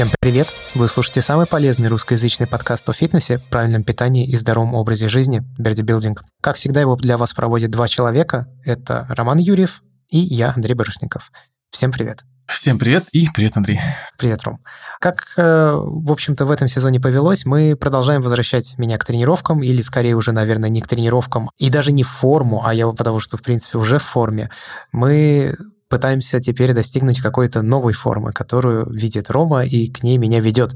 Всем привет! Вы слушаете самый полезный русскоязычный подкаст о фитнесе, правильном питании и здоровом образе жизни Берди Билдинг. Как всегда, его для вас проводят два человека. Это Роман Юрьев и я, Андрей Барышников. Всем привет! Всем привет и привет, Андрей. Привет, Ром. Как, э, в общем-то, в этом сезоне повелось, мы продолжаем возвращать меня к тренировкам, или скорее уже, наверное, не к тренировкам, и даже не в форму, а я потому что, в принципе, уже в форме. Мы пытаемся теперь достигнуть какой-то новой формы, которую видит Рома и к ней меня ведет.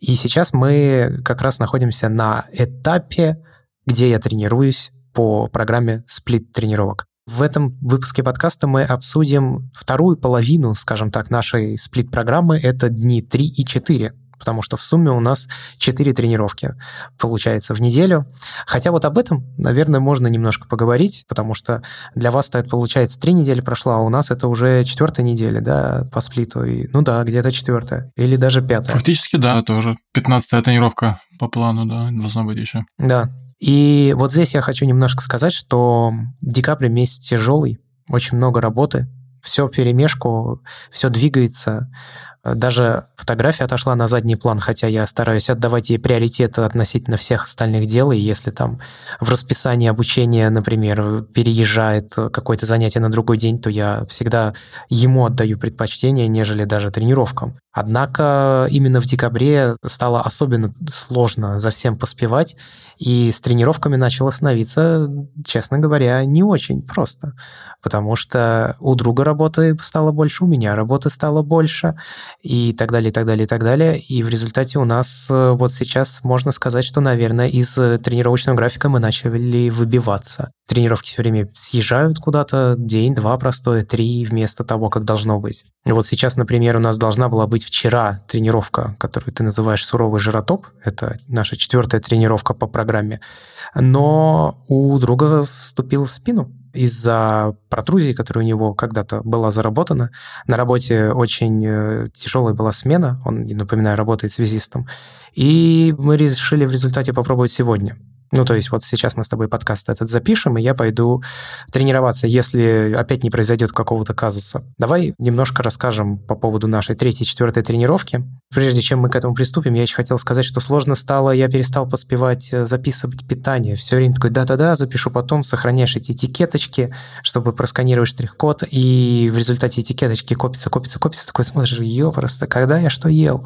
И сейчас мы как раз находимся на этапе, где я тренируюсь по программе сплит-тренировок. В этом выпуске подкаста мы обсудим вторую половину, скажем так, нашей сплит-программы. Это дни 3 и 4 потому что в сумме у нас 4 тренировки получается в неделю. Хотя вот об этом, наверное, можно немножко поговорить, потому что для вас это, получается, 3 недели прошла, а у нас это уже четвертая неделя, да, по сплиту. И, ну да, где-то четвертая. Или даже пятая. Фактически, да, это уже 15 тренировка по плану, да, должна быть еще. Да. И вот здесь я хочу немножко сказать, что декабрь месяц тяжелый, очень много работы, все перемешку, все двигается. Даже фотография отошла на задний план, хотя я стараюсь отдавать ей приоритет относительно всех остальных дел, и если там в расписании обучения, например, переезжает какое-то занятие на другой день, то я всегда ему отдаю предпочтение, нежели даже тренировкам. Однако именно в декабре стало особенно сложно за всем поспевать, и с тренировками начало становиться, честно говоря, не очень просто, потому что у друга работы стало больше, у меня работы стало больше, и так далее, и так далее, и так далее. И в результате у нас э, вот сейчас можно сказать, что, наверное, из тренировочного графика мы начали выбиваться. Тренировки все время съезжают куда-то, день-два простое, три вместо того, как должно быть. Вот сейчас, например, у нас должна была быть вчера тренировка, которую ты называешь суровый жиротоп. Это наша четвертая тренировка по программе. Но у друга вступил в спину из-за протрузии, которая у него когда-то была заработана. На работе очень э, тяжелая была смена, он, напоминаю, работает связистом. И мы решили в результате попробовать сегодня. Ну, то есть вот сейчас мы с тобой подкаст этот запишем, и я пойду тренироваться, если опять не произойдет какого-то казуса. Давай немножко расскажем по поводу нашей третьей, четвертой тренировки. Прежде чем мы к этому приступим, я еще хотел сказать, что сложно стало, я перестал поспевать э, записывать питание. Все время такой, да-да-да, запишу потом, сохраняешь эти этикеточки, чтобы просканировать штрих-код, и в результате этикеточки копится, копится, копится, такой смотришь, просто когда я что ел?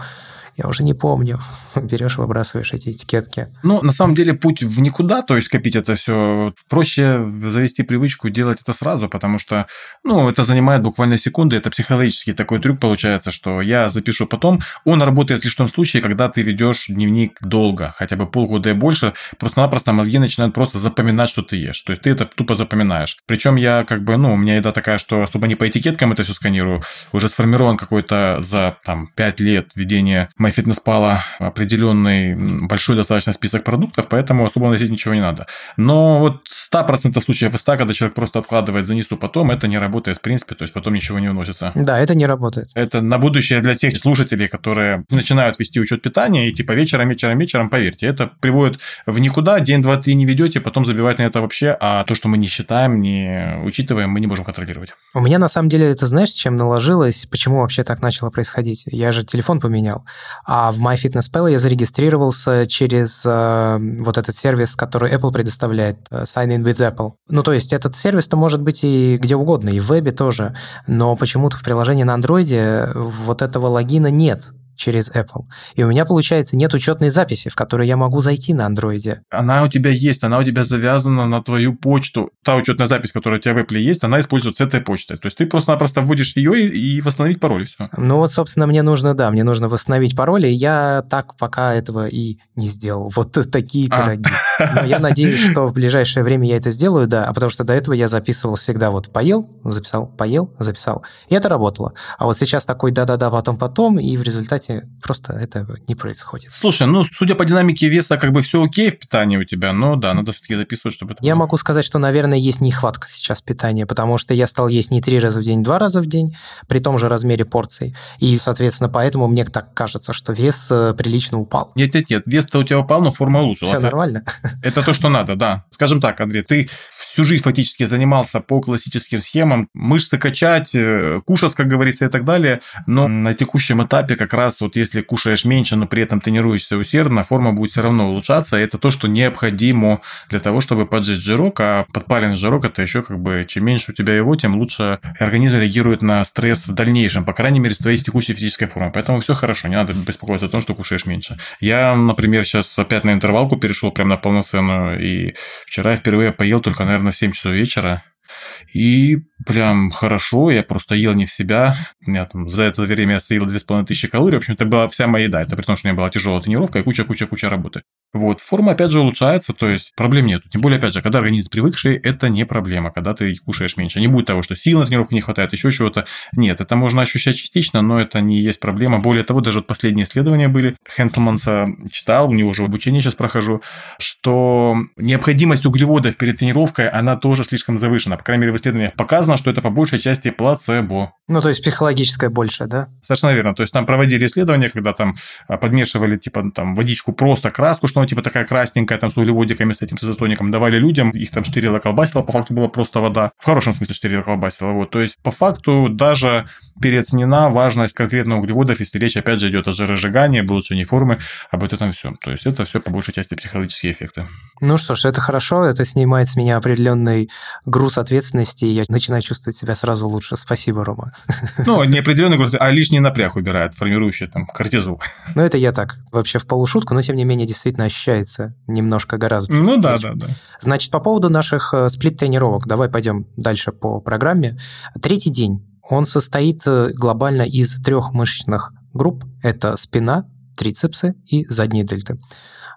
Я уже не помню. Берешь, выбрасываешь эти этикетки. Ну, на самом деле, путь в никуда, то есть копить это все, проще завести привычку делать это сразу, потому что, ну, это занимает буквально секунды, это психологический такой трюк получается, что я запишу потом. Он работает лишь в том случае, когда ты ведешь дневник долго, хотя бы полгода и больше, просто-напросто мозги начинают просто запоминать, что ты ешь. То есть ты это тупо запоминаешь. Причем я как бы, ну, у меня еда такая, что особо не по этикеткам это все сканирую, уже сформирован какой-то за там 5 лет ведения MyFitnessPal определенный большой достаточно список продуктов, поэтому особо носить ничего не надо. Но вот 100% случаев из 100, когда человек просто откладывает занесу потом, это не работает в принципе, то есть потом ничего не уносится. Да, это не работает. Это на будущее для тех слушателей, которые начинают вести учет питания, и типа вечером, вечером, вечером, поверьте, это приводит в никуда, день, два, три не ведете, потом забивать на это вообще, а то, что мы не считаем, не учитываем, мы не можем контролировать. У меня на самом деле это знаешь, чем наложилось, почему вообще так начало происходить? Я же телефон поменял. А в MyFitnessPal я зарегистрировался через э, вот этот сервис, который Apple предоставляет, э, Sign in with Apple. Ну, то есть этот сервис-то может быть и где угодно, и в вебе тоже, но почему-то в приложении на андроиде вот этого логина нет через Apple. И у меня, получается, нет учетной записи, в которую я могу зайти на андроиде. Она у тебя есть, она у тебя завязана на твою почту. Та учетная запись, которая у тебя в Apple есть, она используется с этой почтой. То есть ты просто-напросто вводишь ее и, и восстановить пароль, и все. Ну вот, собственно, мне нужно, да, мне нужно восстановить пароль, и я так пока этого и не сделал. Вот такие а. пироги. Но я надеюсь, что в ближайшее время я это сделаю, да, а потому что до этого я записывал всегда вот поел, записал, поел, записал. И это работало. А вот сейчас такой да-да-да, потом-потом, и в результате просто это не происходит. Слушай, ну, судя по динамике веса, как бы все окей в питании у тебя, но да, надо все-таки записывать, чтобы это Я было. могу сказать, что, наверное, есть нехватка сейчас питания, потому что я стал есть не три раза в день, два раза в день, при том же размере порций. И, соответственно, поэтому мне так кажется, что вес э, прилично упал. Нет, нет, нет, вес-то у тебя упал, но форма улучшилась. Все нормально. Это то, что надо, да. Скажем так, Андрей, ты всю жизнь фактически занимался по классическим схемам, мышцы качать, э, кушать, как говорится, и так далее, но на текущем этапе как раз вот если кушаешь меньше, но при этом тренируешься усердно, форма будет все равно улучшаться, это то, что необходимо для того, чтобы поджечь жирок, а подпаленный жирок это еще как бы чем меньше у тебя его, тем лучше организм реагирует на стресс в дальнейшем, по крайней мере, с твоей текущей физической формой. Поэтому все хорошо, не надо беспокоиться о том, что кушаешь меньше. Я, например, сейчас опять на интервалку перешел прямо на полноценную, и вчера я впервые поел только, наверное, в 7 часов вечера, и прям хорошо, я просто ел не в себя. Меня там за это время я съел 2500 калорий. В общем, это была вся моя еда. Это при том, что у меня была тяжелая тренировка и куча-куча-куча работы. Вот, форма опять же улучшается, то есть проблем нет. Тем более, опять же, когда организм привыкший, это не проблема, когда ты кушаешь меньше. Не будет того, что сил на тренировку не хватает, еще чего-то. Нет, это можно ощущать частично, но это не есть проблема. Более того, даже вот последние исследования были, Хенселманса читал, у него уже обучение сейчас прохожу, что необходимость углеводов перед тренировкой, она тоже слишком завышена. По крайней мере, в исследованиях показано, что это по большей части плацебо. Ну, то есть психологическое больше, да? Совершенно верно. То есть там проводили исследования, когда там а, подмешивали типа там водичку просто краску, что она типа такая красненькая, там с углеводиками, с этим с изотоником, давали людям, их там штырила колбасила, по факту была просто вода. В хорошем смысле штырила колбасила. Вот. То есть по факту даже переоценена важность конкретно углеводов, если речь опять же идет о жиросжигании, об улучшении формы, об этом все. То есть это все по большей части психологические эффекты. Ну что ж, это хорошо, это снимает с меня определенный груз ответственности, и я начинаю чувствовать себя сразу лучше. Спасибо, Рома. Ну, не определенный груз, а лишний напряг убирает, формирующий там кортизол. Ну, это я так, вообще в полушутку, но тем не менее действительно ощущается немножко гораздо. Ну да, да, да. Значит, по поводу наших э, сплит-тренировок, давай пойдем дальше по программе. Третий день, он состоит э, глобально из трех мышечных групп. Это спина, трицепсы и задние дельты.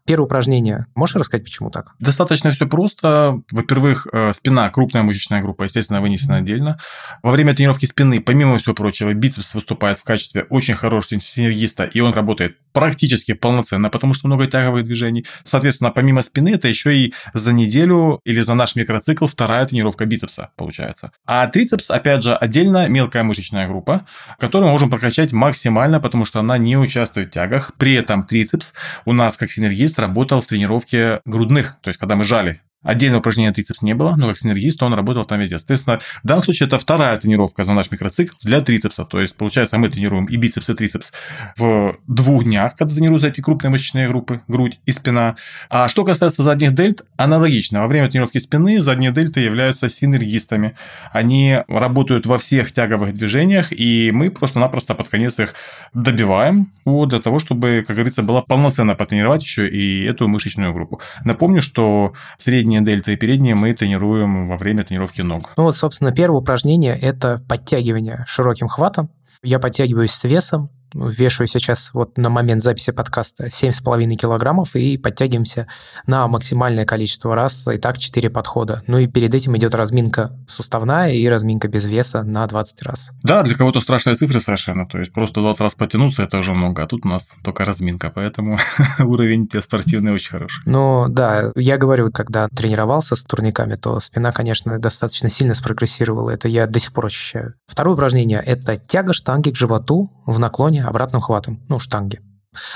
Первое упражнение. Можешь рассказать, почему так? Достаточно все просто. Во-первых, э, спина – крупная мышечная группа, естественно, вынесена отдельно. Во время тренировки спины, помимо всего прочего, бицепс выступает в качестве очень хорошего синергиста, и он работает практически полноценно, потому что много тяговых движений. Соответственно, помимо спины, это еще и за неделю или за наш микроцикл вторая тренировка бицепса получается. А трицепс, опять же, отдельно мелкая мышечная группа, которую мы можем прокачать максимально, потому что она не участвует в тягах. При этом трицепс у нас как синергист работал в тренировке грудных, то есть когда мы жали Отдельного упражнения трицепс не было, но как синергист он работал там везде. Соответственно, в данном случае это вторая тренировка за наш микроцикл для трицепса. То есть, получается, мы тренируем и бицепс, и трицепс в двух днях, когда тренируются эти крупные мышечные группы, грудь и спина. А что касается задних дельт, аналогично. Во время тренировки спины задние дельты являются синергистами. Они работают во всех тяговых движениях, и мы просто-напросто под конец их добиваем вот, для того, чтобы, как говорится, было полноценно потренировать еще и эту мышечную группу. Напомню, что средний задние дельта и передние мы тренируем во время тренировки ног. Ну вот, собственно, первое упражнение – это подтягивание широким хватом. Я подтягиваюсь с весом, вешаю сейчас вот на момент записи подкаста 7,5 килограммов и подтягиваемся на максимальное количество раз, и так 4 подхода. Ну и перед этим идет разминка суставная и разминка без веса на 20 раз. Да, для кого-то страшные цифры совершенно, то есть просто 20 раз потянуться это уже много, а тут у нас только разминка, поэтому уровень тебе спортивный очень хороший. Ну да, я говорю, когда тренировался с турниками, то спина, конечно, достаточно сильно спрогрессировала, это я до сих пор ощущаю. Второе упражнение – это тяга штанги к животу в наклоне обратным хватом, ну, штанги.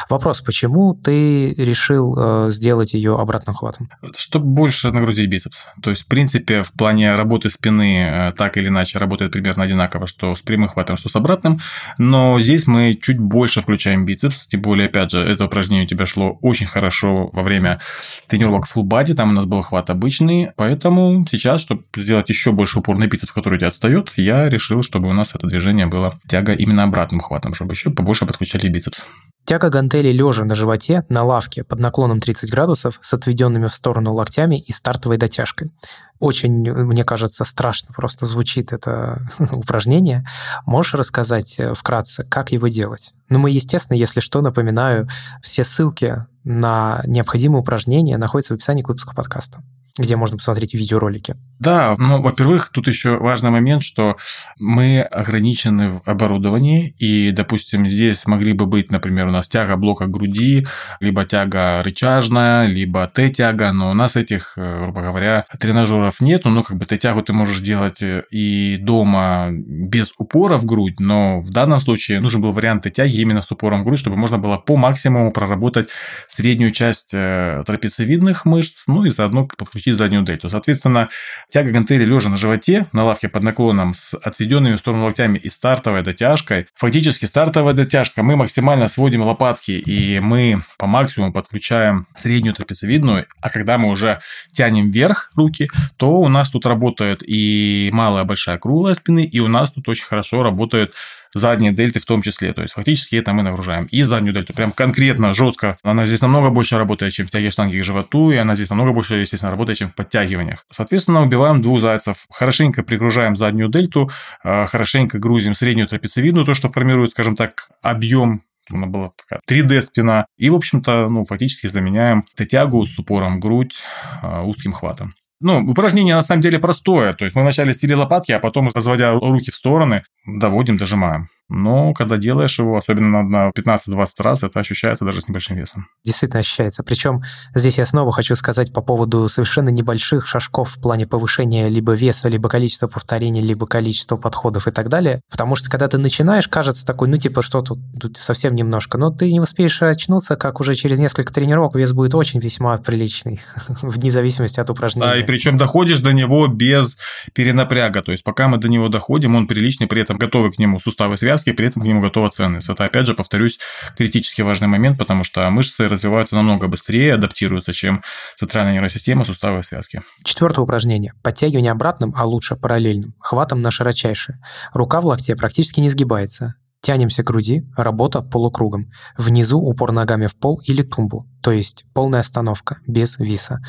Вопрос, почему ты решил э, сделать ее обратным хватом? Чтобы больше нагрузить бицепс. То есть, в принципе, в плане работы спины э, так или иначе работает примерно одинаково, что с прямым хватом, что с обратным. Но здесь мы чуть больше включаем бицепс. Тем более, опять же, это упражнение у тебя шло очень хорошо во время тренировок full body. Там у нас был хват обычный. Поэтому сейчас, чтобы сделать еще больше упор на бицепс, который у тебя отстает, я решил, чтобы у нас это движение было тяга именно обратным хватом, чтобы еще побольше подключали бицепс. Тяга гантелей лежа на животе на лавке под наклоном 30 градусов с отведенными в сторону локтями и стартовой дотяжкой. Очень, мне кажется, страшно просто звучит это упражнение. Можешь рассказать э, вкратце, как его делать? Ну, мы, естественно, если что, напоминаю, все ссылки на необходимые упражнения находятся в описании к выпуску подкаста где можно посмотреть видеоролики. Да, ну, во-первых, тут еще важный момент, что мы ограничены в оборудовании, и, допустим, здесь могли бы быть, например, у нас тяга блока груди, либо тяга рычажная, либо Т-тяга, но у нас этих, э, грубо говоря, тренажеров нет, ну, как бы Т-тягу ты можешь делать э, и дома без упора в грудь, но в данном случае нужен был вариант Т-тяги именно с упором в грудь, чтобы можно было по максимуму проработать среднюю часть э, трапециевидных мышц, ну и заодно подключить включить заднюю дельту. Соответственно, тяга гантели лежа на животе, на лавке под наклоном с отведенными в сторону локтями и стартовой дотяжкой. Фактически стартовая дотяжка, мы максимально сводим лопатки и мы по максимуму подключаем среднюю трапециевидную, а когда мы уже тянем вверх руки, то у нас тут работает и малая, большая, круглая спины, и у нас тут очень хорошо работают задние дельты в том числе. То есть, фактически это мы нагружаем. И заднюю дельту прям конкретно, жестко. Она здесь намного больше работает, чем в тяге штанги к животу, и она здесь намного больше, естественно, работает, чем в подтягиваниях. Соответственно, убиваем двух зайцев. Хорошенько пригружаем заднюю дельту, а, хорошенько грузим среднюю трапециевидную, то, что формирует, скажем так, объем она была такая 3D спина. И, в общем-то, ну, фактически заменяем Т-тягу с упором грудь а, узким хватом. Ну, упражнение на самом деле простое. То есть мы вначале стили лопатки, а потом, разводя руки в стороны, доводим, дожимаем. Но когда делаешь его, особенно на 15-20 раз, это ощущается даже с небольшим весом. Действительно ощущается. Причем здесь я снова хочу сказать по поводу совершенно небольших шажков в плане повышения либо веса, либо количества повторений, либо количества подходов и так далее. Потому что когда ты начинаешь, кажется такой, ну типа, что тут, тут совсем немножко. Но ты не успеешь очнуться, как уже через несколько тренировок вес будет очень весьма приличный, вне зависимости от упражнения. Да, и причем доходишь до него без перенапряга. То есть пока мы до него доходим, он приличный, при этом готовы к нему суставы связки, связки, при этом к нему готова ценность. Это, опять же, повторюсь, критически важный момент, потому что мышцы развиваются намного быстрее, адаптируются, чем центральная нервная система, суставы и связки. Четвертое упражнение. Подтягивание обратным, а лучше параллельным. Хватом на широчайшее. Рука в локте практически не сгибается. Тянемся к груди, работа полукругом. Внизу упор ногами в пол или тумбу, то есть полная остановка, без виса.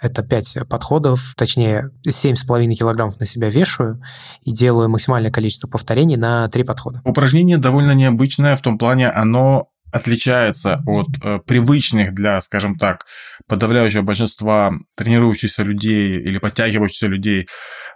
Это 5 подходов, точнее 7,5 килограммов на себя вешаю и делаю максимальное количество повторений на 3 подхода. Упражнение довольно необычное в том плане, оно отличается от э, привычных для, скажем так, подавляющего большинства тренирующихся людей или подтягивающихся людей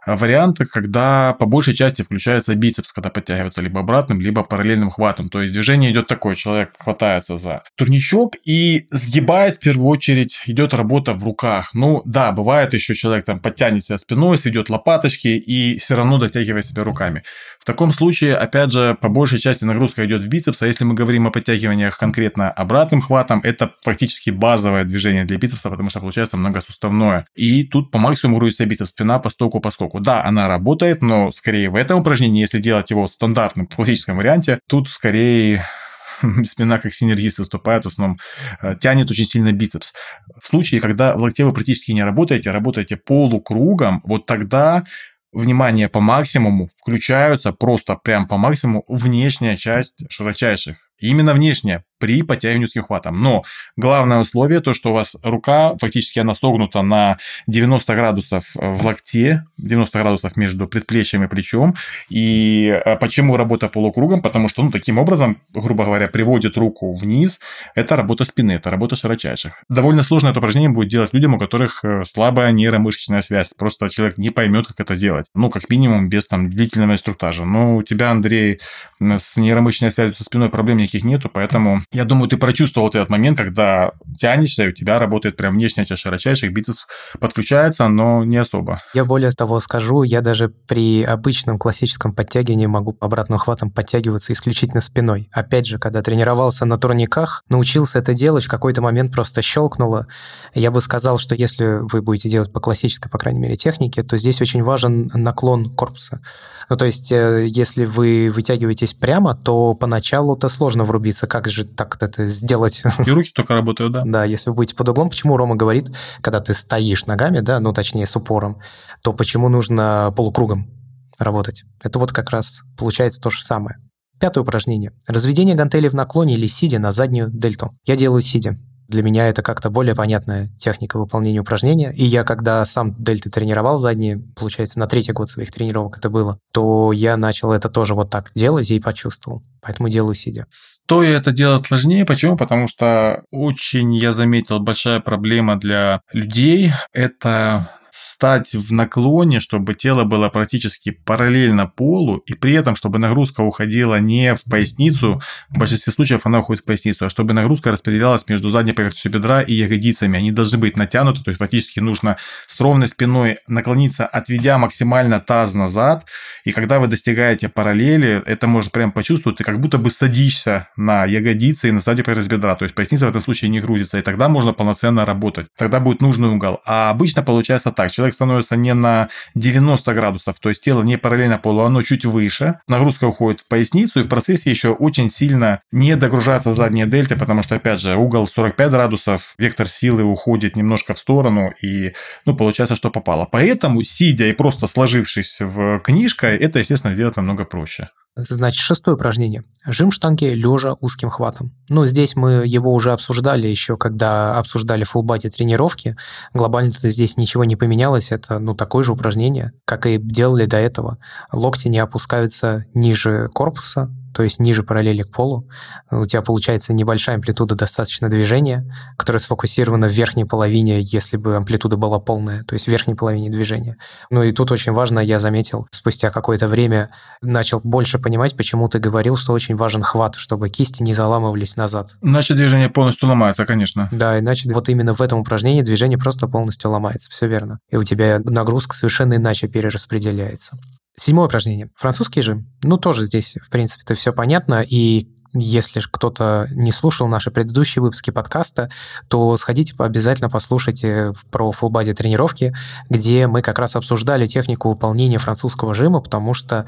э, вариантах, когда по большей части включается бицепс, когда подтягивается либо обратным, либо параллельным хватом. То есть движение идет такое, человек хватается за турничок и сгибает в первую очередь, идет работа в руках. Ну да, бывает еще человек там подтянет себя спиной, сведет лопаточки и все равно дотягивает себя руками. В таком случае, опять же, по большей части нагрузка идет в бицепс, а если мы говорим о подтягиваниях конкретно обратным хватом, это фактически базовое движение для бицепса, потому что получается многосуставное. И тут по максимуму грузится бицепс, спина по стоку по скоку. Да, она работает, но скорее в этом упражнении, если делать его в стандартном классическом варианте, тут скорее спина как синергист выступает, в основном э, тянет очень сильно бицепс. В случае, когда в локте вы практически не работаете, работаете полукругом, вот тогда внимание по максимуму, включаются просто прям по максимуму внешняя часть широчайших. Именно внешняя при подтягивании узким хватом. Но главное условие то, что у вас рука фактически она согнута на 90 градусов в локте, 90 градусов между предплечьем и плечом. И э, почему работа полукругом? Потому что, ну, таким образом, грубо говоря, приводит руку вниз. Это работа спины, это работа широчайших. Довольно сложно это упражнение будет делать людям, у которых э, слабая нейромышечная связь. Просто человек не поймет, как это делать. Ну, как минимум, без там длительного инструктажа. Но у тебя, Андрей, с нейромышечной связью со спиной проблем никаких нету, поэтому я думаю, ты прочувствовал этот момент, когда тянешься, и у тебя работает прям внешняя часть широчайших, бицепс подключается, но не особо. Я более того скажу, я даже при обычном классическом подтягивании могу обратным хватом подтягиваться исключительно спиной. Опять же, когда тренировался на турниках, научился это делать, в какой-то момент просто щелкнуло. Я бы сказал, что если вы будете делать по классической, по крайней мере, технике, то здесь очень важен наклон корпуса. Ну, то есть, э, если вы вытягиваетесь прямо, то поначалу это сложно врубиться. Как же так это сделать? И руки только работают, да? Да, если вы будете под углом, почему Рома говорит, когда ты стоишь ногами, да, ну, точнее, с упором, то почему нужно полукругом работать? Это вот как раз получается то же самое. Пятое упражнение. Разведение гантелей в наклоне или сидя на заднюю дельту. Я делаю сидя. Для меня это как-то более понятная техника выполнения упражнения. И я, когда сам дельты тренировал задние, получается, на третий год своих тренировок это было, то я начал это тоже вот так делать и почувствовал. Поэтому делаю сидя. Стоя это делать сложнее. Почему? Потому что очень, я заметил, большая проблема для людей – это стать в наклоне, чтобы тело было практически параллельно полу, и при этом, чтобы нагрузка уходила не в поясницу, в большинстве случаев она уходит в поясницу, а чтобы нагрузка распределялась между задней поверхностью бедра и ягодицами. Они должны быть натянуты, то есть фактически нужно с ровной спиной наклониться, отведя максимально таз назад, и когда вы достигаете параллели, это можно прям почувствовать, ты как будто бы садишься на ягодицы и на заднюю поверхность бедра, то есть поясница в этом случае не грузится, и тогда можно полноценно работать. Тогда будет нужный угол. А обычно получается так, человек становится не на 90 градусов, то есть тело не параллельно полу, оно чуть выше, нагрузка уходит в поясницу, и в процессе еще очень сильно не догружаются задние дельты, потому что, опять же, угол 45 градусов, вектор силы уходит немножко в сторону, и, ну, получается, что попало. Поэтому, сидя и просто сложившись в книжкой, это, естественно, делать намного проще. Значит, шестое упражнение. Жим штанги лежа узким хватом. Ну, здесь мы его уже обсуждали еще, когда обсуждали фулбати тренировки. Глобально-то здесь ничего не поменялось. Это, ну, такое же упражнение, как и делали до этого. Локти не опускаются ниже корпуса, то есть ниже параллели к полу. У тебя получается небольшая амплитуда достаточно движения, которая сфокусирована в верхней половине, если бы амплитуда была полная, то есть в верхней половине движения. Ну и тут очень важно, я заметил, спустя какое-то время начал больше понимать, почему ты говорил, что очень важен хват, чтобы кисти не заламывались назад. Иначе движение полностью ломается, конечно. Да, иначе вот именно в этом упражнении движение просто полностью ломается, все верно. И у тебя нагрузка совершенно иначе перераспределяется. Седьмое упражнение. Французский же. Ну, тоже здесь, в принципе-то, все понятно. И если кто-то не слушал наши предыдущие выпуски подкаста, то сходите обязательно послушайте про фулбади тренировки, где мы как раз обсуждали технику выполнения французского жима, потому что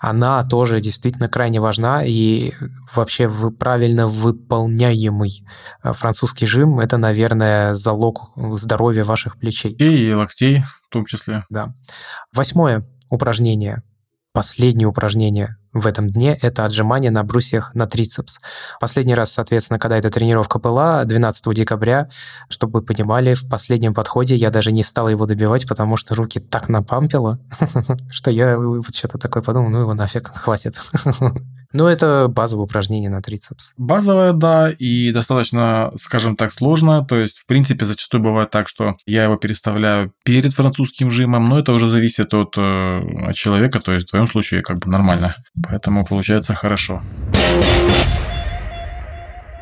она тоже действительно крайне важна, и вообще правильно выполняемый французский жим – это, наверное, залог здоровья ваших плечей. И локтей в том числе. Да. Восьмое упражнение, последнее упражнение в этом дне – это отжимание на брусьях на трицепс. Последний раз, соответственно, когда эта тренировка была, 12 декабря, чтобы вы понимали, в последнем подходе я даже не стал его добивать, потому что руки так напампило, что я вот что-то такое подумал, ну его нафиг, хватит. Ну, это базовое упражнение на трицепс. Базовое, да, и достаточно, скажем так, сложно. То есть, в принципе, зачастую бывает так, что я его переставляю перед французским жимом, но это уже зависит от, э, от человека, то есть в твоем случае как бы нормально. Поэтому получается хорошо.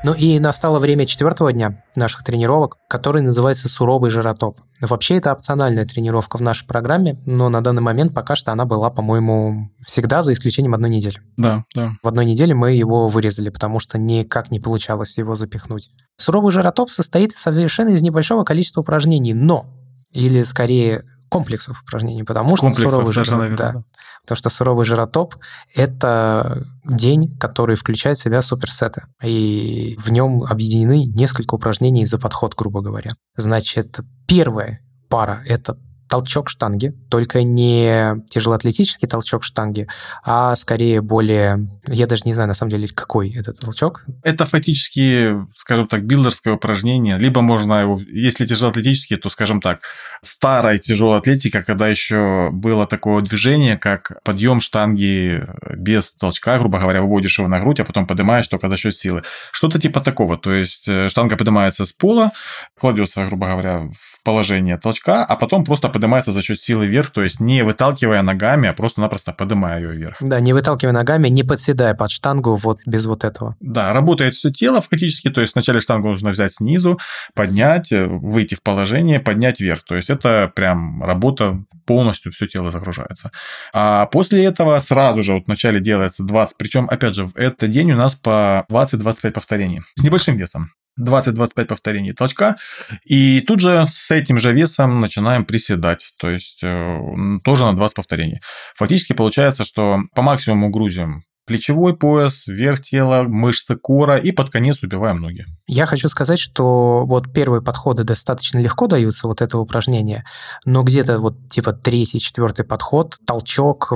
Ну и настало время четвертого дня наших тренировок, который называется «Суровый жиротоп». Вообще это опциональная тренировка в нашей программе, но на данный момент пока что она была, по-моему, всегда за исключением одной недели. Да, да. В одной неделе мы его вырезали, потому что никак не получалось его запихнуть. Суровый жиротоп состоит совершенно из небольшого количества упражнений, но, или скорее комплексов упражнений, потому что суровый жиротоп, да, Потому что суровый жиротоп – это день, который включает в себя суперсеты. И в нем объединены несколько упражнений за подход, грубо говоря. Значит, первая пара – это толчок штанги, только не тяжелоатлетический толчок штанги, а скорее более... Я даже не знаю, на самом деле, какой это толчок. Это фактически, скажем так, билдерское упражнение. Либо можно его, если тяжелоатлетический, то, скажем так, старая тяжелая атлетика, когда еще было такое движение, как подъем штанги без толчка, грубо говоря, выводишь его на грудь, а потом поднимаешь только за счет силы. Что-то типа такого. То есть э, штанга поднимается с пола, кладется, грубо говоря, в положение толчка, а потом просто поднимается за счет силы вверх, то есть не выталкивая ногами, а просто-напросто поднимая ее вверх. Да, не выталкивая ногами, не подседая под штангу вот без вот этого. Да, работает все тело фактически, то есть вначале штангу нужно взять снизу, поднять, э, выйти в положение, поднять вверх. То есть это прям работа полностью, все тело загружается. А после этого сразу же вот вначале делается 20, причем, опять же, в этот день у нас по 20-25 повторений с небольшим весом. 20-25 повторений толчка. И тут же с этим же весом начинаем приседать. То есть э, тоже на 20 повторений. Фактически получается, что по максимуму грузим плечевой пояс, верх тела, мышцы кора и под конец убиваем ноги. Я хочу сказать, что вот первые подходы достаточно легко даются, вот это упражнение, но где-то вот типа третий, четвертый подход, толчок,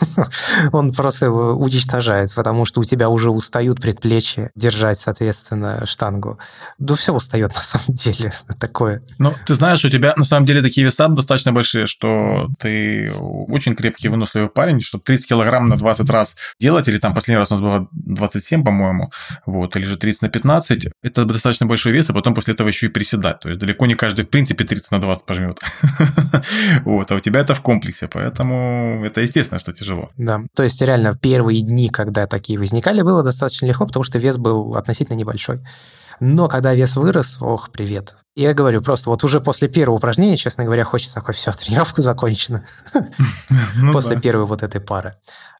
он просто уничтожает, потому что у тебя уже устают предплечья держать, соответственно, штангу. Да все устает на самом деле такое. Ну, ты знаешь, у тебя на самом деле такие веса достаточно большие, что ты очень крепкий, выносливый парень, что 30 килограмм на 20 раз делать, или там последний раз у нас было 27, по-моему, вот, или же 30 на 15, это достаточно большой вес, и потом после этого еще и приседать. То есть далеко не каждый, в принципе, 30 на 20 пожмет. Вот, а у тебя это в комплексе, поэтому это естественно, что тяжело. Да, то есть реально первые дни, когда такие возникали, было достаточно легко, потому что вес был относительно небольшой. Но когда вес вырос, ох, привет. Я говорю, просто вот уже после первого упражнения, честно говоря, хочется такой, все, тренировка закончена. Ну после первой вот этой пары.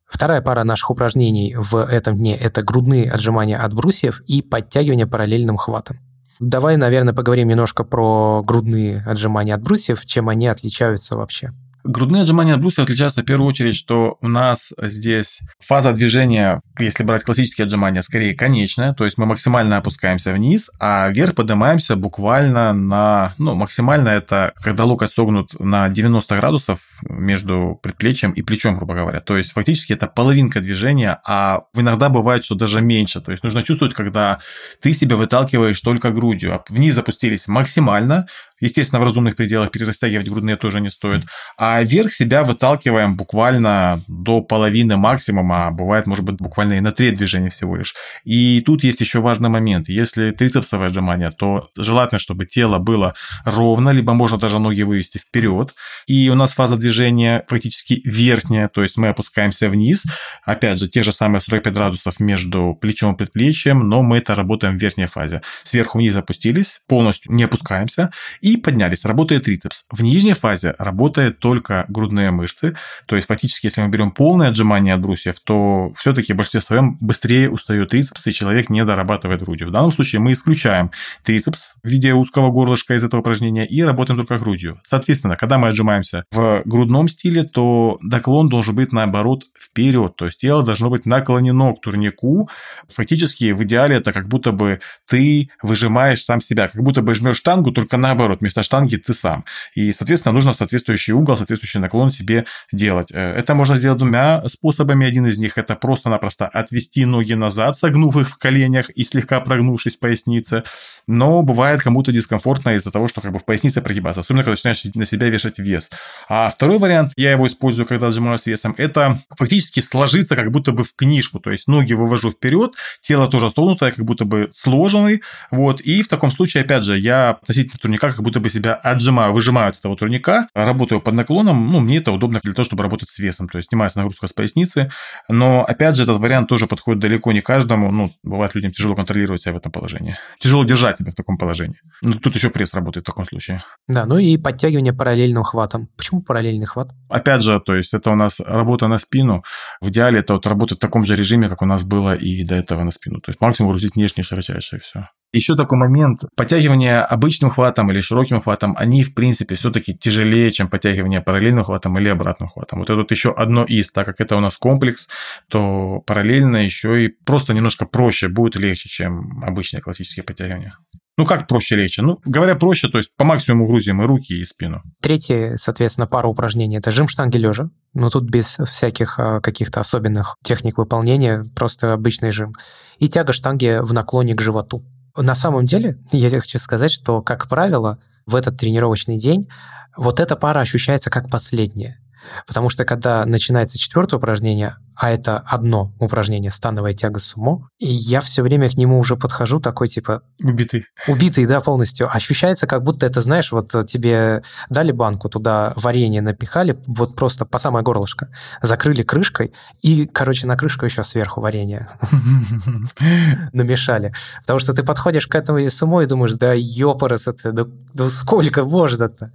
Вторая пара наших упражнений в этом дне – это грудные отжимания от брусьев и подтягивание параллельным хватом. Давай, наверное, поговорим немножко про грудные отжимания от брусьев, чем они отличаются вообще. Грудные отжимания от бруса отличаются в первую очередь, что у нас здесь фаза движения, если брать классические отжимания, скорее конечная, то есть мы максимально опускаемся вниз, а вверх поднимаемся буквально на, ну, максимально это, когда локоть согнут на 90 градусов между предплечьем и плечом, грубо говоря. То есть фактически это половинка движения, а иногда бывает, что даже меньше. То есть нужно чувствовать, когда ты себя выталкиваешь только грудью. Вниз запустились максимально, Естественно, в разумных пределах перерастягивать грудные тоже не стоит. А вверх себя выталкиваем буквально до половины максимума, а бывает, может быть, буквально и на треть движения всего лишь. И тут есть еще важный момент. Если трицепсовое отжимание, то желательно, чтобы тело было ровно, либо можно даже ноги вывести вперед. И у нас фаза движения фактически верхняя, то есть мы опускаемся вниз. Опять же, те же самые 45 градусов между плечом и предплечьем, но мы это работаем в верхней фазе. Сверху вниз опустились, полностью не опускаемся и поднялись, работает трицепс. В нижней фазе работает только грудные мышцы, то есть фактически, если мы берем полное отжимание от брусьев, то все-таки в большинстве своем быстрее устает трицепс, и человек не дорабатывает грудью. В данном случае мы исключаем трицепс в виде узкого горлышка из этого упражнения и работаем только грудью. Соответственно, когда мы отжимаемся в грудном стиле, то наклон должен быть наоборот вперед, то есть тело должно быть наклонено к турнику. Фактически в идеале это как будто бы ты выжимаешь сам себя, как будто бы жмешь штангу, только наоборот вместо штанги ты сам. И, соответственно, нужно соответствующий угол, соответствующий наклон себе делать. Э, это можно сделать двумя способами. Один из них – это просто-напросто отвести ноги назад, согнув их в коленях и слегка прогнувшись в пояснице. Но бывает кому-то дискомфортно из-за того, что как бы в пояснице прогибаться, особенно когда начинаешь на себя вешать вес. А второй вариант, я его использую, когда отжимаюсь весом, это фактически сложиться как будто бы в книжку, то есть ноги вывожу вперед, тело тоже согнутое, как будто бы сложенный, вот, и в таком случае, опять же, я относительно турника как будто бы себя отжимаю, выжимаю от этого турника, работаю под наклоном, ну, мне это удобно для того, чтобы работать с весом, то есть снимается нагрузка с поясницы, но, опять же, этот вариант тоже подходит далеко не каждому, ну, бывает людям тяжело контролировать себя в этом положении, тяжело держать себя в таком положении. Ну, тут еще пресс работает в таком случае. Да, ну и подтягивание параллельным хватом. Почему параллельный хват? Опять же, то есть это у нас работа на спину, в идеале это вот работать в таком же режиме, как у нас было и до этого на спину, то есть максимум грузить внешнее широчайшее все. Еще такой момент. Подтягивание обычным хватом или широким хватом, они, в принципе, все-таки тяжелее, чем подтягивание параллельным хватом или обратным хватом. Вот это вот еще одно из, так как это у нас комплекс, то параллельно еще и просто немножко проще будет легче, чем обычные классические подтягивания. Ну, как проще легче? Ну, говоря проще, то есть по максимуму грузим и руки, и спину. Третье, соответственно, пара упражнений – это жим штанги лежа. Но тут без всяких а, каких-то особенных техник выполнения, просто обычный жим. И тяга штанги в наклоне к животу. На самом деле, я хочу сказать, что, как правило, в этот тренировочный день вот эта пара ощущается как последняя. Потому что когда начинается четвертое упражнение, а это одно упражнение становая тяга сумо, и я все время к нему уже подхожу такой типа... Убитый. Убитый, да, полностью. Ощущается, как будто это, знаешь, вот тебе дали банку, туда варенье напихали, вот просто по самое горлышко, закрыли крышкой, и, короче, на крышку еще сверху варенье намешали. Потому что ты подходишь к этому сумо и думаешь, да ёпарас это, да сколько можно-то?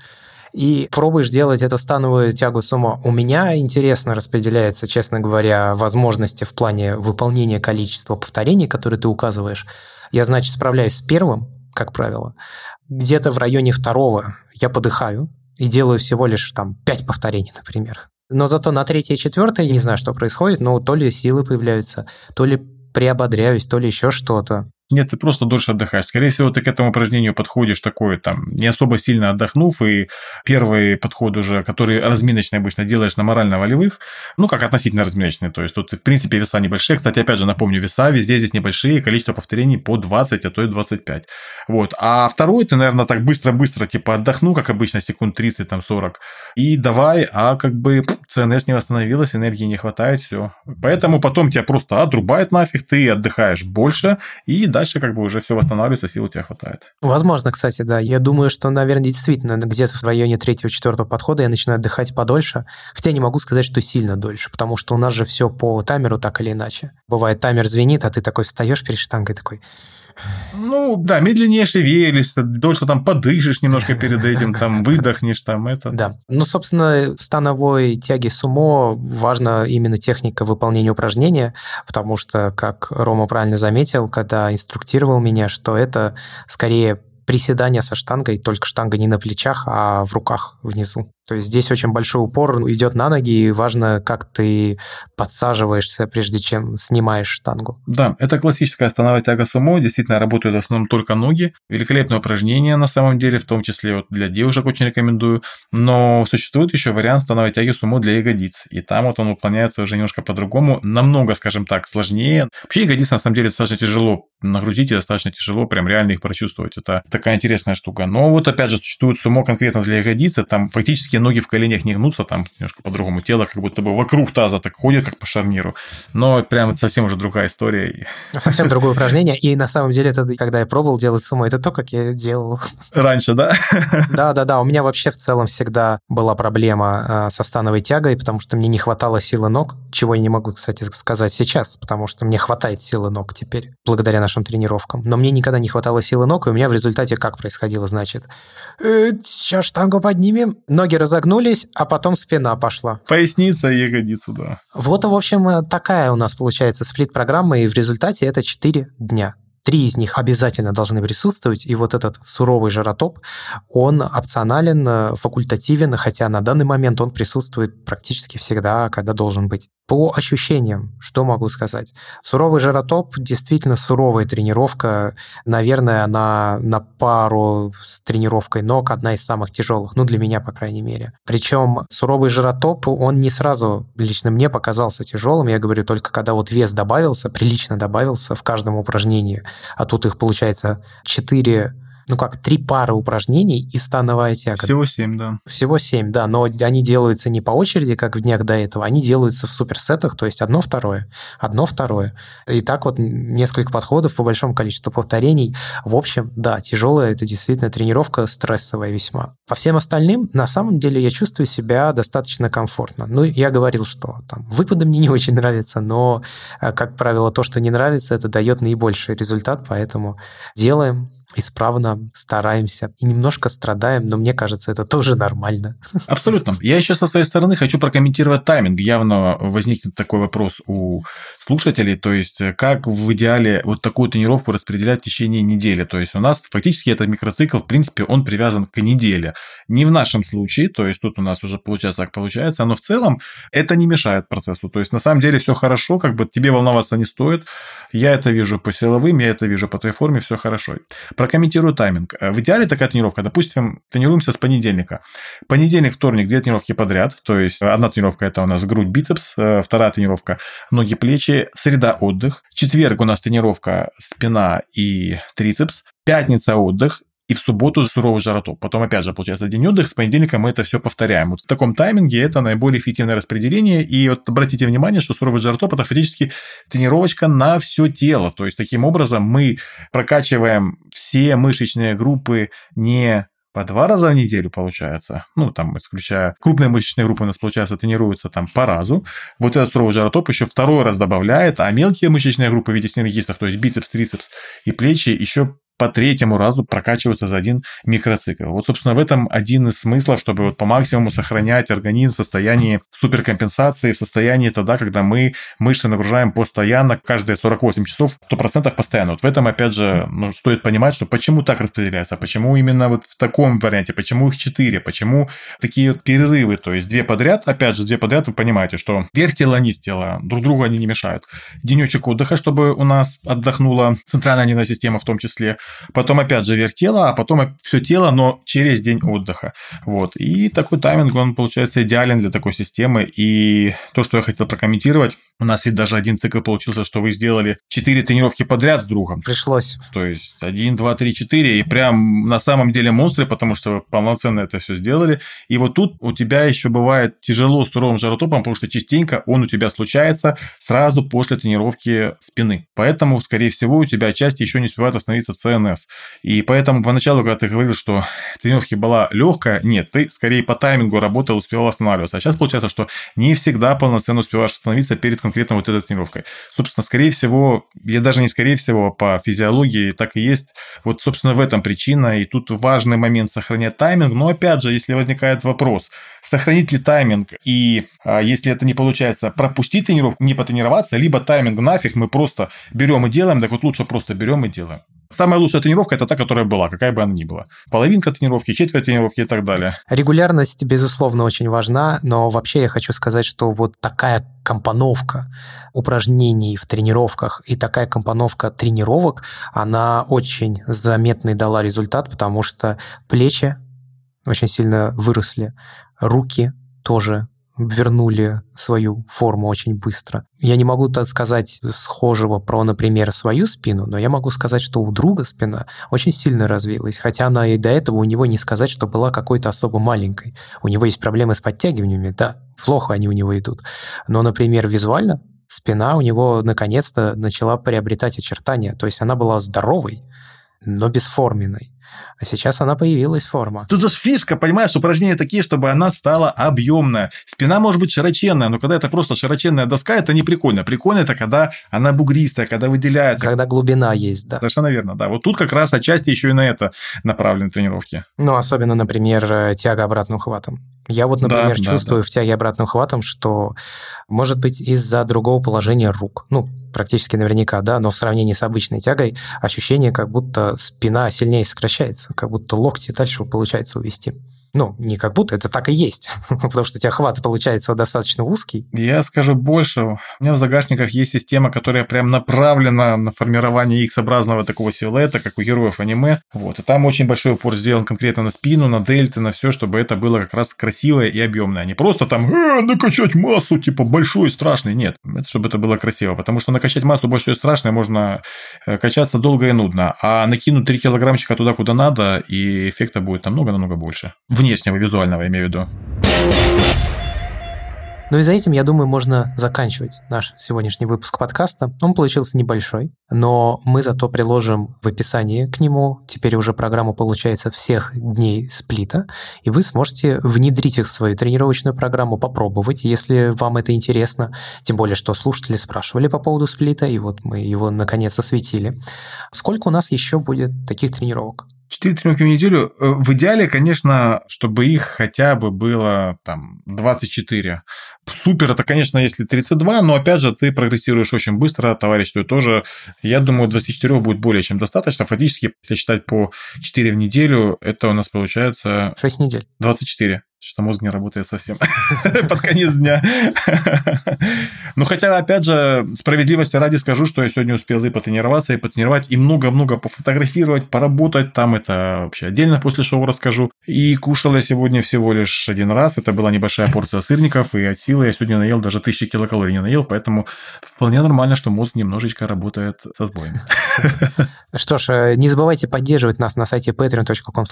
И пробуешь делать эту становую тягу сумо. У меня интересно распределяется, честно говоря, возможности в плане выполнения количества повторений, которые ты указываешь. Я, значит, справляюсь с первым, как правило. Где-то в районе второго я подыхаю и делаю всего лишь там пять повторений, например. Но зато на третье и четвертое не знаю, что происходит, но то ли силы появляются, то ли приободряюсь, то ли еще что-то. Нет, ты просто дольше отдыхаешь. Скорее всего, ты к этому упражнению подходишь такое, там, не особо сильно отдохнув, и первый подход уже, который разминочный обычно делаешь на морально-волевых, ну, как относительно разминочный, то есть тут, в принципе, веса небольшие. Кстати, опять же, напомню, веса везде здесь небольшие, количество повторений по 20, а то и 25. Вот. А второй ты, наверное, так быстро-быстро, типа, отдохну, как обычно, секунд 30, там, 40, и давай, а как бы ЦНС не восстановилась, энергии не хватает, все. Поэтому потом тебя просто отрубает нафиг, ты отдыхаешь больше, и дальше как бы уже все восстанавливается, сил у тебя хватает. Возможно, кстати, да. Я думаю, что, наверное, действительно, где-то в районе третьего-четвертого подхода я начинаю отдыхать подольше, хотя не могу сказать, что сильно дольше, потому что у нас же все по таймеру так или иначе. Бывает, таймер звенит, а ты такой встаешь перед штангой такой, ну, да, медленнее шевелишься, дольше там подышишь немножко перед этим, там выдохнешь, там это. Да. Ну, собственно, в становой тяге сумо важна именно техника выполнения упражнения, потому что, как Рома правильно заметил, когда инструктировал меня, что это скорее приседания со штангой, только штанга не на плечах, а в руках внизу. То есть здесь очень большой упор идет на ноги, и важно, как ты подсаживаешься, прежде чем снимаешь штангу. Да, это классическая становая тяга сумо, действительно работают в основном только ноги. Великолепное упражнение на самом деле, в том числе вот для девушек очень рекомендую. Но существует еще вариант становой тяги сумо для ягодиц. И там вот он выполняется уже немножко по-другому, намного, скажем так, сложнее. Вообще ягодицы на самом деле достаточно тяжело нагрузить и достаточно тяжело прям реально их прочувствовать. Это такая интересная штука. Но вот опять же существует сумо конкретно для ягодицы, там фактически практически ноги в коленях не гнутся, там немножко по-другому тело, как будто бы вокруг таза так ходит, как по шарниру. Но прям совсем уже другая история. Совсем другое упражнение. И на самом деле, это, когда я пробовал делать сумо, это то, как я делал. Раньше, да? Да, да, да. У меня вообще в целом всегда была проблема а, со становой тягой, потому что мне не хватало силы ног, чего я не могу, кстати, сказать сейчас, потому что мне хватает силы ног теперь, благодаря нашим тренировкам. Но мне никогда не хватало силы ног, и у меня в результате как происходило, значит, э, сейчас штангу поднимем, ноги разогнулись, а потом спина пошла. Поясница и ягодица, да. Вот, в общем, такая у нас получается сплит-программа, и в результате это 4 дня. Три из них обязательно должны присутствовать, и вот этот суровый жиротоп, он опционален, факультативен, хотя на данный момент он присутствует практически всегда, когда должен быть. По ощущениям, что могу сказать? Суровый жиротоп действительно суровая тренировка. Наверное, она на пару с тренировкой ног одна из самых тяжелых, ну, для меня, по крайней мере. Причем суровый жиротоп, он не сразу лично мне показался тяжелым. Я говорю, только когда вот вес добавился, прилично добавился в каждом упражнении. А тут их, получается, 4 ну как, три пары упражнений и становая тяга. Всего семь, да. Всего семь, да, но они делаются не по очереди, как в днях до этого, они делаются в суперсетах, то есть одно, второе, одно, второе. И так вот несколько подходов по большому количеству повторений. В общем, да, тяжелая это действительно тренировка, стрессовая весьма. По всем остальным, на самом деле, я чувствую себя достаточно комфортно. Ну, я говорил, что там выпады мне не очень нравятся, но, э, как правило, то, что не нравится, это дает наибольший результат, поэтому делаем, исправно стараемся и немножко страдаем, но мне кажется, это тоже нормально. Абсолютно. Я еще со своей стороны хочу прокомментировать тайминг. Явно возникнет такой вопрос у слушателей, то есть как в идеале вот такую тренировку распределять в течение недели. То есть у нас фактически этот микроцикл, в принципе, он привязан к неделе. Не в нашем случае, то есть тут у нас уже получается как получается, но в целом это не мешает процессу. То есть на самом деле все хорошо, как бы тебе волноваться не стоит. Я это вижу по силовым, я это вижу по твоей форме, все хорошо. Прокомментирую тайминг. В идеале такая тренировка, допустим, тренируемся с понедельника. Понедельник, вторник, две тренировки подряд. То есть одна тренировка это у нас грудь, бицепс, э, вторая тренировка ноги, плечи, среда отдых. Четверг у нас тренировка спина и трицепс. Пятница отдых, и в субботу суровый жаротоп. Потом, опять же, получается день отдыха, с понедельника мы это все повторяем. Вот в таком тайминге это наиболее эффективное распределение. И вот обратите внимание, что суровый жаротоп – это фактически тренировочка на все тело. То есть, таким образом мы прокачиваем все мышечные группы не по два раза в неделю, получается. Ну, там, исключая крупные мышечные группы у нас, получается, тренируются там по разу. Вот этот суровый жаротоп еще второй раз добавляет, а мелкие мышечные группы в виде синергистов, то есть бицепс, трицепс и плечи еще по третьему разу прокачиваются за один микроцикл. Вот, собственно, в этом один из смыслов, чтобы вот по максимуму сохранять организм в состоянии суперкомпенсации, в состоянии тогда, когда мы мышцы нагружаем постоянно, каждые 48 часов, 100% постоянно. Вот в этом, опять же, ну, стоит понимать, что почему так распределяется, почему именно вот в таком варианте, почему их 4, почему такие перерывы, то есть две подряд, опять же, две подряд, вы понимаете, что верх тела, низ тела, друг другу они не мешают. Денечек отдыха, чтобы у нас отдохнула центральная нервная система в том числе. Потом опять же верх тела, а потом все тело, но через день отдыха. Вот. И такой тайминг, он получается идеален для такой системы. И то, что я хотел прокомментировать, у нас ведь даже один цикл получился, что вы сделали 4 тренировки подряд с другом. Пришлось. То есть 1, 2, 3, 4. И прям на самом деле монстры, потому что вы полноценно это все сделали. И вот тут у тебя еще бывает тяжело с суровым жаротопом, потому что частенько он у тебя случается сразу после тренировки спины. Поэтому, скорее всего, у тебя части еще не успевают восстановиться ЦНС. И поэтому поначалу, когда ты говорил, что тренировки была легкая, нет, ты скорее по таймингу работал, успевал восстанавливаться. А сейчас получается, что не всегда полноценно успеваешь восстановиться перед конкретно вот этой тренировкой. Собственно, скорее всего, я даже не скорее всего, по физиологии так и есть. Вот, собственно, в этом причина. И тут важный момент сохранять тайминг. Но, опять же, если возникает вопрос, сохранить ли тайминг, и а, если это не получается, пропустить тренировку, не потренироваться, либо тайминг нафиг, мы просто берем и делаем, так вот лучше просто берем и делаем. Самая лучшая тренировка – это та, которая была, какая бы она ни была. Половинка тренировки, четверть тренировки и так далее. Регулярность, безусловно, очень важна, но вообще я хочу сказать, что вот такая компоновка упражнений в тренировках и такая компоновка тренировок, она очень заметный дала результат, потому что плечи очень сильно выросли, руки тоже вернули свою форму очень быстро. Я не могу так сказать схожего про, например, свою спину, но я могу сказать, что у друга спина очень сильно развилась, хотя она и до этого у него не сказать, что была какой-то особо маленькой. У него есть проблемы с подтягиваниями, да, плохо они у него идут. Но, например, визуально спина у него наконец-то начала приобретать очертания, то есть она была здоровой, но бесформенной. А сейчас она появилась, форма. Тут же фишка, понимаешь, упражнения такие, чтобы она стала объемная. Спина может быть широченная, но когда это просто широченная доска, это не прикольно. Прикольно это когда она бугристая, когда выделяется. Когда глубина есть, да. Совершенно верно, да. Вот тут как раз отчасти еще и на это направлены тренировки. Ну, особенно, например, э, тяга обратным хватом. Я вот, например, да, чувствую да, да. в тяге обратным хватом, что, может быть, из-за другого положения рук, ну, практически наверняка, да, но в сравнении с обычной тягой ощущение, как будто спина сильнее сокращается, как будто локти дальше получается увести. Ну, не как будто, это так и есть, потому что у тебя хват получается достаточно узкий. Я скажу больше. У меня в загашниках есть система, которая прям направлена на формирование X-образного такого силуэта, как у героев аниме. Вот. И там очень большой упор сделан конкретно на спину, на дельты, на все, чтобы это было как раз красивое и объемное. А не просто там э, накачать массу, типа большой и страшный. Нет, это чтобы это было красиво. Потому что накачать массу большой и страшной можно э, качаться долго и нудно. А накинуть 3 килограммчика туда, куда надо, и эффекта будет намного-намного больше. В внешнего, визуального, имею в виду. Ну и за этим, я думаю, можно заканчивать наш сегодняшний выпуск подкаста. Он получился небольшой, но мы зато приложим в описании к нему теперь уже программу, получается, всех дней сплита, и вы сможете внедрить их в свою тренировочную программу, попробовать, если вам это интересно. Тем более, что слушатели спрашивали по поводу сплита, и вот мы его наконец осветили. Сколько у нас еще будет таких тренировок? 4 тренировки в неделю. Э, в идеале, конечно, чтобы их хотя бы было там 24. Супер, это, конечно, если 32, но, опять же, ты прогрессируешь очень быстро, товарищ твой тоже. Я думаю, 24 будет более чем достаточно. Фактически, если считать по 4 в неделю, это у нас получается... 6 недель. 24 что мозг не работает совсем под конец дня. ну, хотя, опять же, справедливости ради скажу, что я сегодня успел и потренироваться, и потренировать, и много-много пофотографировать, поработать. Там это вообще отдельно после шоу расскажу. И кушал я сегодня всего лишь один раз. Это была небольшая порция сырников, и от силы я сегодня наел даже тысячи килокалорий не наел, поэтому вполне нормально, что мозг немножечко работает со сбоем. Что ж, э, не забывайте поддерживать нас на сайте patreon.com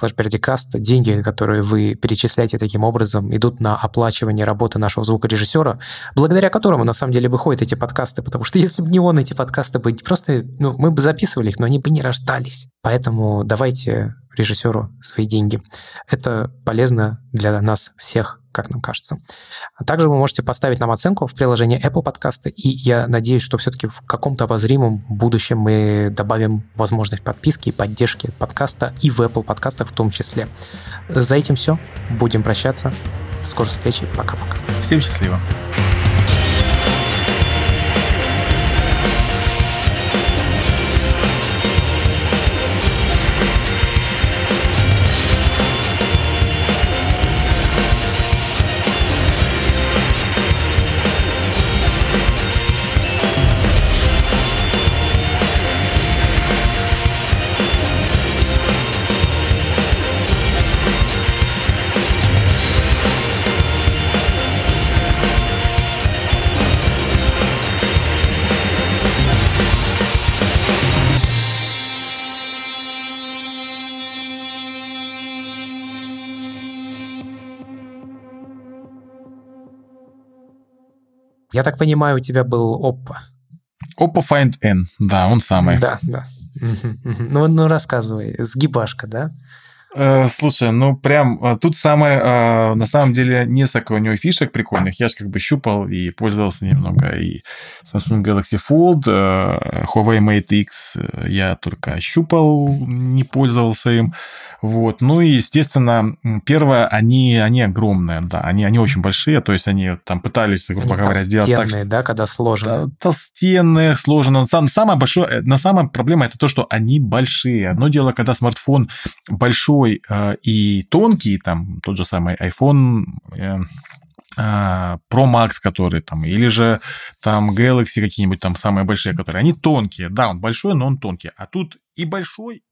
Деньги, которые вы перечисляете таким образом идут на оплачивание работы нашего звукорежиссера, благодаря которому на самом деле выходят эти подкасты, потому что если бы не он, эти подкасты бы просто, ну, мы бы записывали их, но они бы не рождались. Поэтому давайте режиссеру свои деньги. Это полезно для нас всех, как нам кажется. А также вы можете поставить нам оценку в приложении Apple Подкасты, и я надеюсь, что все-таки в каком-то обозримом будущем мы добавим возможность подписки и поддержки подкаста и в Apple подкастах в том числе. За этим все. Будем прощаться. До скорой встречи. Пока-пока. Всем счастливо. Я так понимаю, у тебя был Oppo. Oppo Find N, да, он самый. Да, да. Ну, ну рассказывай, сгибашка, да? Э, слушай, ну прям э, тут самое, э, на самом деле, несколько у него фишек прикольных. Я же как бы щупал и пользовался немного и Samsung Galaxy Fold, Huawei Mate X я только щупал, не пользовался им. Вот. Ну и, естественно, первое, они, они огромные, да, они, они очень большие, то есть они там пытались, грубо они говоря, сделать так, что... да, когда сложно. Да, толстенные, сложно. Самое большое, на самая проблема это то, что они большие. Одно дело, когда смартфон большой э, и тонкий, там тот же самый iPhone, э, Pro Max, который там, или же там Galaxy какие-нибудь там самые большие, которые, они тонкие. Да, он большой, но он тонкий. А тут и большой,